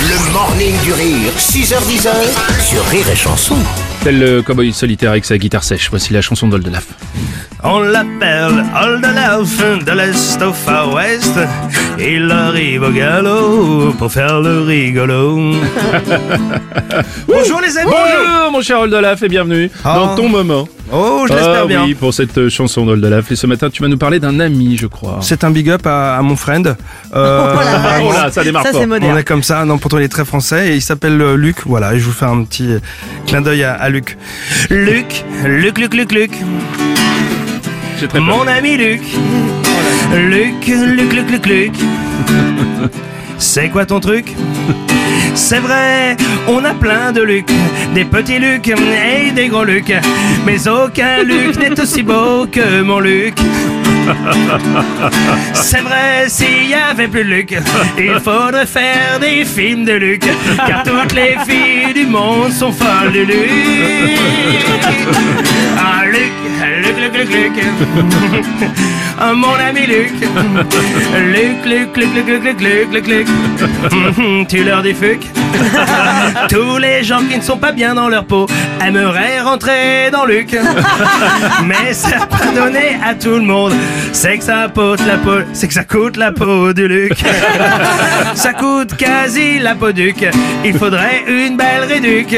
Le morning du rire, 6h10 sur Rire et Chanson. Tel le cowboy solitaire avec sa guitare sèche, voici la chanson d'Oldelaf. On l'appelle Oldelaf de l'Est au Far West. Il arrive au galop pour faire le rigolo. Bonjour les amis Bonjour mon cher Oldelaf et bienvenue dans ton moment. Oh, je l'espère Ah bien. oui, pour cette euh, chanson d'Oldelaf. Et ce matin, tu vas nous parler d'un ami, je crois. C'est un big up à, à mon friend. Euh, Oh là, ça démarre Ça, fort. on est comme ça, non, pourtant il est très français et il s'appelle euh, Luc. Voilà, et je vous fais un petit euh, clin d'œil à, à Luc. Luc, Luc, Luc, Luc, Luc. Très. Mon ami Luc. Luc, Luc, Luc, Luc, Luc. C'est quoi ton truc? C'est vrai, on a plein de Luc, des petits Luc et des gros Luc. Mais aucun Luc n'est aussi beau que mon Luc. C'est vrai, s'il y avait plus de Luc, il faudrait faire des films de Luc. Car toutes les filles du monde sont folles de Luc. Ah, Luc, Luc, Luc, Luc, Luc. Ah, mon ami Luc. Luc, Luc, Luc, Luc, Luc, Luc, Luc, Luc, Luc. Tu leur dis fuck. Tous les gens qui ne sont pas bien dans leur peau aimeraient rentrer dans Luc. Mais ça pas donné à tout le monde. C'est que ça coûte la peau, c'est que ça coûte la peau du Luc. Ça coûte quasi la peau duc. Il faudrait une belle réduc.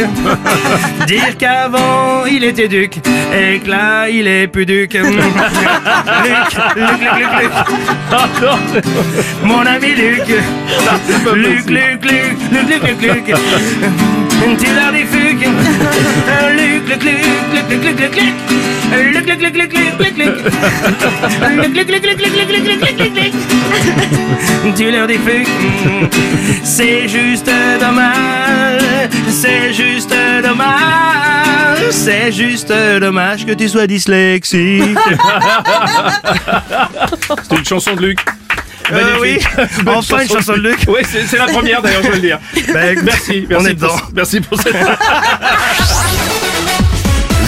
Dire qu'avant il était duc et que là il est plus duc. Luc, Luc, Luc, Luc. Ah, Mon ami Luc. Luc. Luc, Luc, Luc, Luc, Luc, Luc. Tu leur dis fuck. Luc, Luc, Luc, Luc, Luc, Luc, Luc, Luc. Luc, Luc, Luc, Luc, Luc, Luc, Luc. Luc, Luc, Luc, Luc, Luc, Luc, Luc, Luc, Luc, Luc. Tu leur dis fuck. C'est juste dommage. C'est juste dommage. C'est juste dommage que tu sois dyslexique. C'était une chanson de Luc. Euh, oui, enfin une chanson de Luc. Oui, c'est la première d'ailleurs, je veux le dire. Ben, Merci, On merci est dedans. pour, merci pour cette.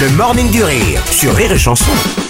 Le morning du rire sur Rire et Chanson. Rire et chanson